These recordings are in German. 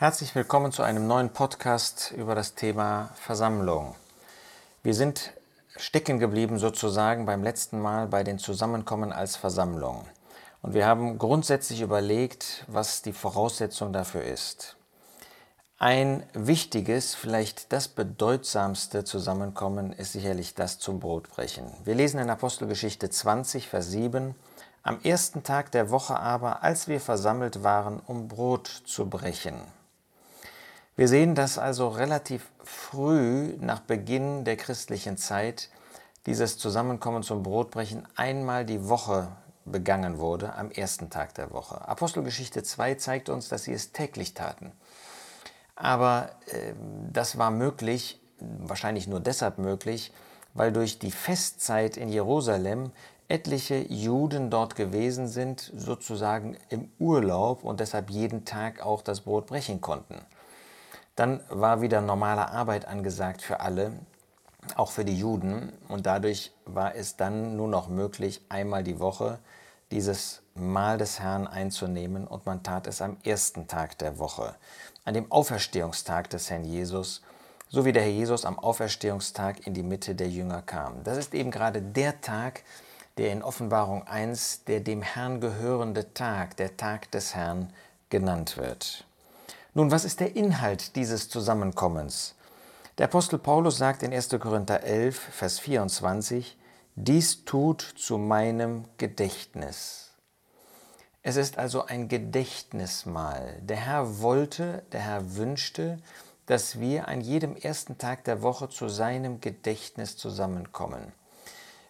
Herzlich willkommen zu einem neuen Podcast über das Thema Versammlung. Wir sind stecken geblieben sozusagen beim letzten Mal bei den Zusammenkommen als Versammlung. Und wir haben grundsätzlich überlegt, was die Voraussetzung dafür ist. Ein wichtiges, vielleicht das bedeutsamste Zusammenkommen ist sicherlich das zum Brotbrechen. Wir lesen in Apostelgeschichte 20, Vers 7, Am ersten Tag der Woche aber, als wir versammelt waren, um Brot zu brechen. Wir sehen, dass also relativ früh nach Beginn der christlichen Zeit dieses Zusammenkommen zum Brotbrechen einmal die Woche begangen wurde, am ersten Tag der Woche. Apostelgeschichte 2 zeigt uns, dass sie es täglich taten. Aber äh, das war möglich, wahrscheinlich nur deshalb möglich, weil durch die Festzeit in Jerusalem etliche Juden dort gewesen sind, sozusagen im Urlaub und deshalb jeden Tag auch das Brot brechen konnten. Dann war wieder normale Arbeit angesagt für alle, auch für die Juden, und dadurch war es dann nur noch möglich, einmal die Woche dieses Mahl des Herrn einzunehmen, und man tat es am ersten Tag der Woche an dem Auferstehungstag des Herrn Jesus, so wie der Herr Jesus am Auferstehungstag in die Mitte der Jünger kam. Das ist eben gerade der Tag, der in Offenbarung 1 der dem Herrn gehörende Tag, der Tag des Herrn genannt wird. Nun, was ist der Inhalt dieses Zusammenkommens? Der Apostel Paulus sagt in 1. Korinther 11, Vers 24, dies tut zu meinem Gedächtnis. Es ist also ein Gedächtnismahl. Der Herr wollte, der Herr wünschte, dass wir an jedem ersten Tag der Woche zu seinem Gedächtnis zusammenkommen.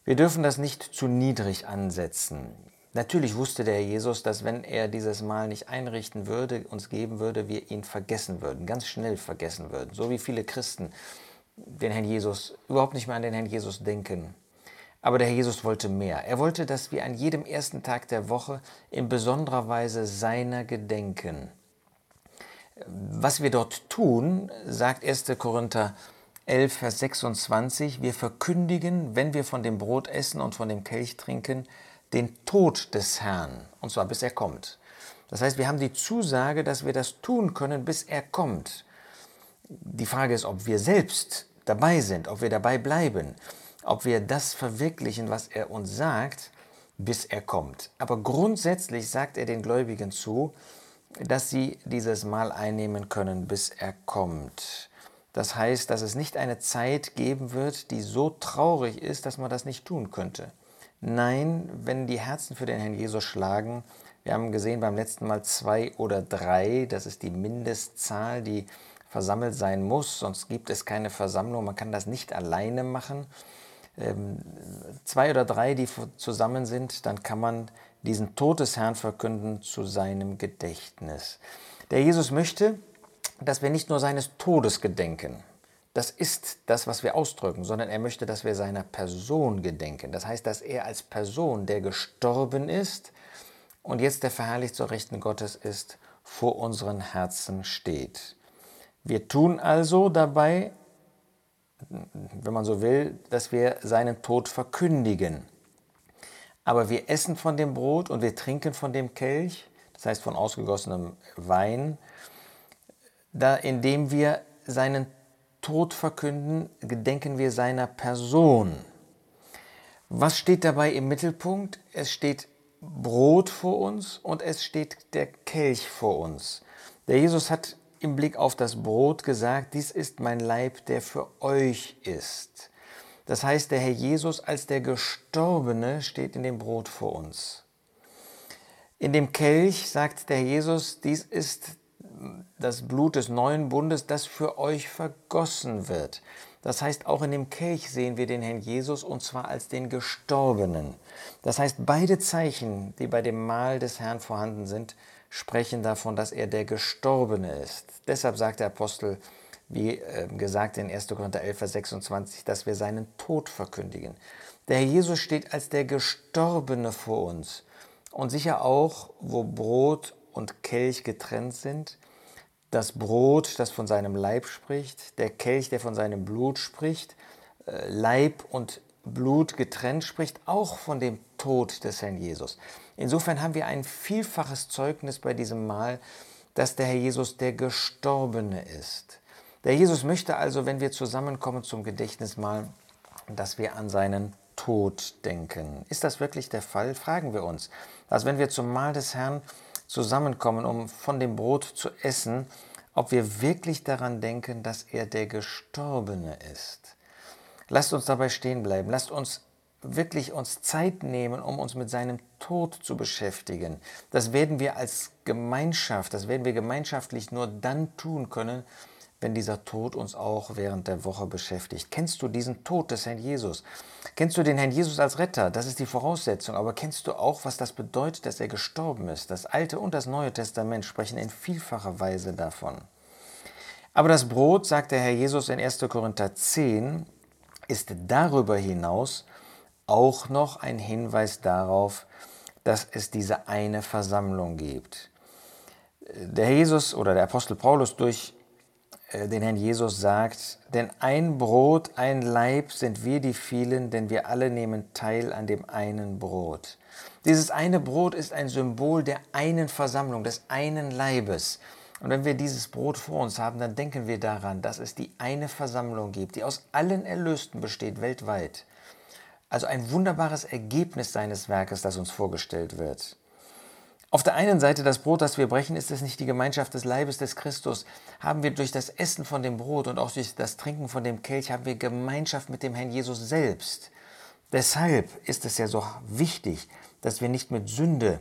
Wir dürfen das nicht zu niedrig ansetzen. Natürlich wusste der Jesus, dass wenn er dieses Mal nicht einrichten würde, uns geben würde, wir ihn vergessen würden, ganz schnell vergessen würden. So wie viele Christen den Herrn Jesus überhaupt nicht mehr an den Herrn Jesus denken. Aber der Herr Jesus wollte mehr. Er wollte, dass wir an jedem ersten Tag der Woche in besonderer Weise seiner gedenken. Was wir dort tun, sagt 1. Korinther 11, Vers 26, wir verkündigen, wenn wir von dem Brot essen und von dem Kelch trinken, den Tod des Herrn, und zwar bis er kommt. Das heißt, wir haben die Zusage, dass wir das tun können, bis er kommt. Die Frage ist, ob wir selbst dabei sind, ob wir dabei bleiben ob wir das verwirklichen, was er uns sagt, bis er kommt. Aber grundsätzlich sagt er den Gläubigen zu, dass sie dieses Mal einnehmen können, bis er kommt. Das heißt, dass es nicht eine Zeit geben wird, die so traurig ist, dass man das nicht tun könnte. Nein, wenn die Herzen für den Herrn Jesus schlagen, wir haben gesehen beim letzten Mal zwei oder drei, das ist die Mindestzahl, die versammelt sein muss, sonst gibt es keine Versammlung, man kann das nicht alleine machen ähm, zwei oder drei, die zusammen sind, dann kann man diesen Tod des Herrn verkünden zu seinem Gedächtnis. Der Jesus möchte, dass wir nicht nur seines Todes gedenken, das ist das, was wir ausdrücken, sondern er möchte, dass wir seiner Person gedenken. Das heißt, dass er als Person, der gestorben ist und jetzt der verherrlicht zur Rechten Gottes ist, vor unseren Herzen steht. Wir tun also dabei wenn man so will, dass wir seinen Tod verkündigen. Aber wir essen von dem Brot und wir trinken von dem Kelch, das heißt von ausgegossenem Wein, da indem wir seinen Tod verkünden, gedenken wir seiner Person. Was steht dabei im Mittelpunkt? Es steht Brot vor uns und es steht der Kelch vor uns. Der Jesus hat im Blick auf das Brot gesagt, dies ist mein Leib, der für euch ist. Das heißt, der Herr Jesus als der Gestorbene steht in dem Brot vor uns. In dem Kelch sagt der Jesus, dies ist das Blut des neuen Bundes, das für euch vergossen wird. Das heißt, auch in dem Kelch sehen wir den Herrn Jesus und zwar als den Gestorbenen. Das heißt, beide Zeichen, die bei dem Mahl des Herrn vorhanden sind, sprechen davon, dass er der Gestorbene ist. Deshalb sagt der Apostel, wie ähm, gesagt in 1. Korinther 11, Vers 26, dass wir seinen Tod verkündigen. Der Herr Jesus steht als der Gestorbene vor uns. Und sicher auch, wo Brot und Kelch getrennt sind, das Brot, das von seinem Leib spricht, der Kelch, der von seinem Blut spricht, äh, Leib und Blut getrennt spricht, auch von dem Tod des Herrn Jesus. Insofern haben wir ein vielfaches Zeugnis bei diesem Mahl, dass der Herr Jesus der Gestorbene ist. Der Jesus möchte also, wenn wir zusammenkommen zum Gedächtnismahl, dass wir an seinen Tod denken. Ist das wirklich der Fall? Fragen wir uns. Also wenn wir zum Mahl des Herrn zusammenkommen, um von dem Brot zu essen, ob wir wirklich daran denken, dass er der Gestorbene ist. Lasst uns dabei stehen bleiben. Lasst uns wirklich uns Zeit nehmen, um uns mit seinem Tod zu beschäftigen. Das werden wir als Gemeinschaft, das werden wir gemeinschaftlich nur dann tun können, wenn dieser Tod uns auch während der Woche beschäftigt. Kennst du diesen Tod des Herrn Jesus? Kennst du den Herrn Jesus als Retter? Das ist die Voraussetzung. Aber kennst du auch, was das bedeutet, dass er gestorben ist? Das Alte und das Neue Testament sprechen in vielfacher Weise davon. Aber das Brot, sagt der Herr Jesus in 1. Korinther 10, ist darüber hinaus auch noch ein Hinweis darauf, dass es diese eine Versammlung gibt. Der Herr Jesus oder der Apostel Paulus durch den Herrn Jesus sagt, denn ein Brot, ein Leib sind wir die vielen, denn wir alle nehmen teil an dem einen Brot. Dieses eine Brot ist ein Symbol der einen Versammlung, des einen Leibes. Und wenn wir dieses Brot vor uns haben, dann denken wir daran, dass es die eine Versammlung gibt, die aus allen Erlösten besteht weltweit. Also ein wunderbares Ergebnis seines Werkes, das uns vorgestellt wird. Auf der einen Seite das Brot, das wir brechen, ist es nicht die Gemeinschaft des Leibes des Christus. Haben wir durch das Essen von dem Brot und auch durch das Trinken von dem Kelch, haben wir Gemeinschaft mit dem Herrn Jesus selbst. Deshalb ist es ja so wichtig, dass wir nicht mit Sünde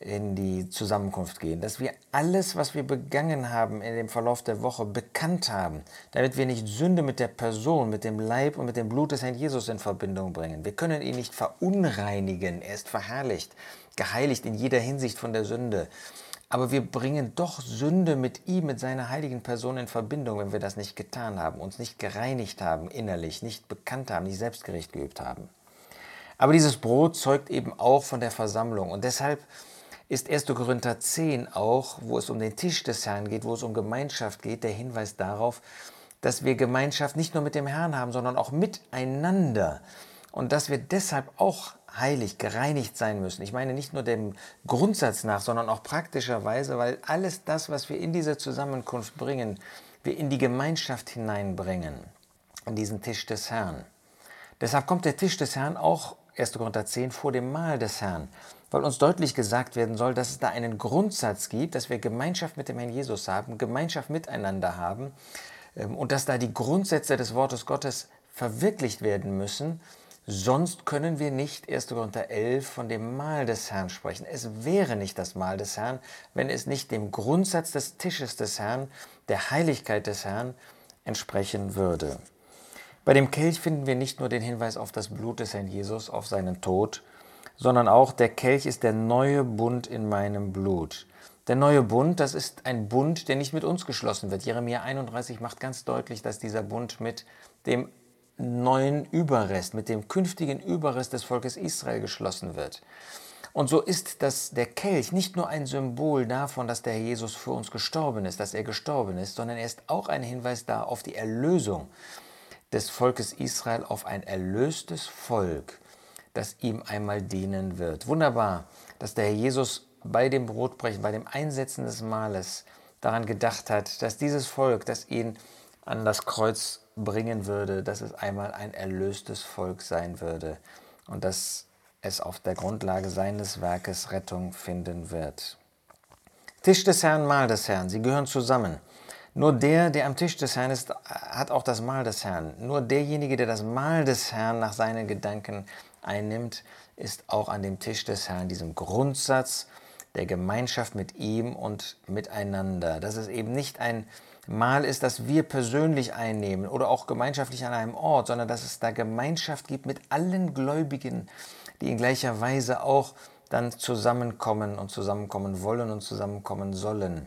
in die Zusammenkunft gehen, dass wir alles, was wir begangen haben in dem Verlauf der Woche, bekannt haben, damit wir nicht Sünde mit der Person, mit dem Leib und mit dem Blut des Herrn Jesus in Verbindung bringen. Wir können ihn nicht verunreinigen, er ist verherrlicht geheiligt in jeder Hinsicht von der Sünde. Aber wir bringen doch Sünde mit ihm, mit seiner heiligen Person in Verbindung, wenn wir das nicht getan haben, uns nicht gereinigt haben innerlich, nicht bekannt haben, nicht selbstgerecht geübt haben. Aber dieses Brot zeugt eben auch von der Versammlung. Und deshalb ist 1. Korinther 10 auch, wo es um den Tisch des Herrn geht, wo es um Gemeinschaft geht, der Hinweis darauf, dass wir Gemeinschaft nicht nur mit dem Herrn haben, sondern auch miteinander. Und dass wir deshalb auch heilig, gereinigt sein müssen. Ich meine nicht nur dem Grundsatz nach, sondern auch praktischerweise, weil alles das, was wir in diese Zusammenkunft bringen, wir in die Gemeinschaft hineinbringen, an diesen Tisch des Herrn. Deshalb kommt der Tisch des Herrn auch 1. Korinther 10 vor dem Mahl des Herrn, weil uns deutlich gesagt werden soll, dass es da einen Grundsatz gibt, dass wir Gemeinschaft mit dem Herrn Jesus haben, Gemeinschaft miteinander haben ähm, und dass da die Grundsätze des Wortes Gottes verwirklicht werden müssen, Sonst können wir nicht 1. Korinther 11 von dem Mahl des Herrn sprechen. Es wäre nicht das Mahl des Herrn, wenn es nicht dem Grundsatz des Tisches des Herrn, der Heiligkeit des Herrn entsprechen würde. Bei dem Kelch finden wir nicht nur den Hinweis auf das Blut des Herrn Jesus, auf seinen Tod, sondern auch der Kelch ist der neue Bund in meinem Blut. Der neue Bund, das ist ein Bund, der nicht mit uns geschlossen wird. Jeremia 31 macht ganz deutlich, dass dieser Bund mit dem neuen Überrest, mit dem künftigen Überrest des Volkes Israel geschlossen wird. Und so ist das, der Kelch nicht nur ein Symbol davon, dass der Jesus für uns gestorben ist, dass er gestorben ist, sondern er ist auch ein Hinweis da auf die Erlösung des Volkes Israel, auf ein erlöstes Volk, das ihm einmal dienen wird. Wunderbar, dass der Herr Jesus bei dem Brotbrechen, bei dem Einsetzen des Mahles daran gedacht hat, dass dieses Volk, das ihn an das Kreuz bringen würde, dass es einmal ein erlöstes Volk sein würde und dass es auf der Grundlage seines Werkes Rettung finden wird. Tisch des Herrn, Mahl des Herrn, sie gehören zusammen. Nur der, der am Tisch des Herrn ist, hat auch das Mahl des Herrn. Nur derjenige, der das Mahl des Herrn nach seinen Gedanken einnimmt, ist auch an dem Tisch des Herrn, diesem Grundsatz der Gemeinschaft mit ihm und miteinander. Das ist eben nicht ein Mal ist, dass wir persönlich einnehmen oder auch gemeinschaftlich an einem Ort, sondern dass es da Gemeinschaft gibt mit allen Gläubigen, die in gleicher Weise auch dann zusammenkommen und zusammenkommen wollen und zusammenkommen sollen.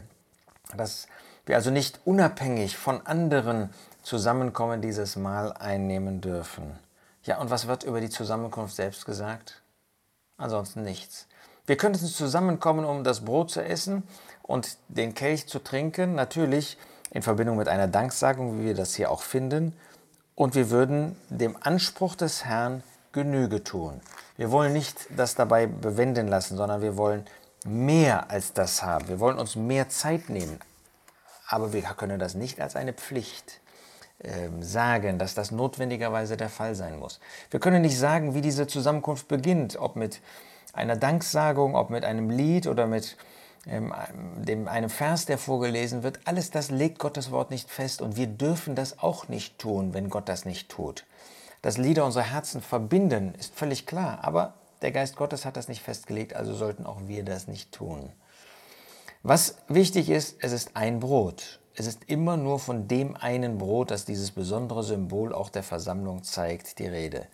Dass wir also nicht unabhängig von anderen Zusammenkommen dieses Mal einnehmen dürfen. Ja, und was wird über die Zusammenkunft selbst gesagt? Ansonsten nichts. Wir könnten zusammenkommen, um das Brot zu essen und den Kelch zu trinken. Natürlich in Verbindung mit einer Danksagung, wie wir das hier auch finden. Und wir würden dem Anspruch des Herrn Genüge tun. Wir wollen nicht das dabei bewenden lassen, sondern wir wollen mehr als das haben. Wir wollen uns mehr Zeit nehmen. Aber wir können das nicht als eine Pflicht sagen, dass das notwendigerweise der Fall sein muss. Wir können nicht sagen, wie diese Zusammenkunft beginnt, ob mit einer Danksagung, ob mit einem Lied oder mit ähm, dem, einem Vers, der vorgelesen wird. Alles das legt Gottes Wort nicht fest und wir dürfen das auch nicht tun, wenn Gott das nicht tut. Dass Lieder unsere Herzen verbinden, ist völlig klar, aber der Geist Gottes hat das nicht festgelegt, also sollten auch wir das nicht tun. Was wichtig ist, es ist ein Brot. Es ist immer nur von dem einen Brot, das dieses besondere Symbol auch der Versammlung zeigt, die Rede.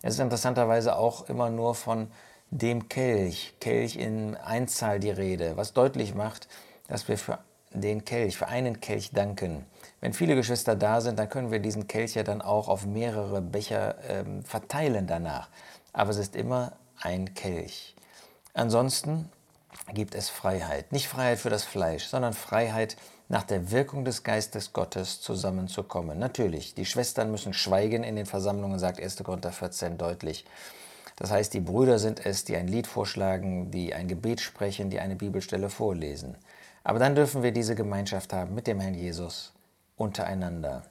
Es ist interessanterweise auch immer nur von dem Kelch, Kelch in Einzahl die Rede, was deutlich macht, dass wir für den Kelch, für einen Kelch danken. Wenn viele Geschwister da sind, dann können wir diesen Kelch ja dann auch auf mehrere Becher ähm, verteilen danach. Aber es ist immer ein Kelch. Ansonsten gibt es Freiheit. Nicht Freiheit für das Fleisch, sondern Freiheit nach der Wirkung des Geistes Gottes zusammenzukommen. Natürlich, die Schwestern müssen schweigen in den Versammlungen, sagt 1. Korinther 14 deutlich. Das heißt, die Brüder sind es, die ein Lied vorschlagen, die ein Gebet sprechen, die eine Bibelstelle vorlesen. Aber dann dürfen wir diese Gemeinschaft haben mit dem Herrn Jesus untereinander.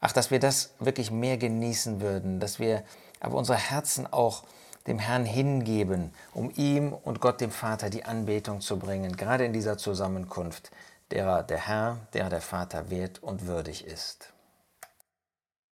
Ach, dass wir das wirklich mehr genießen würden, dass wir aber unsere Herzen auch dem Herrn hingeben, um ihm und Gott dem Vater die Anbetung zu bringen, gerade in dieser Zusammenkunft, derer der Herr, derer der Vater wert und würdig ist.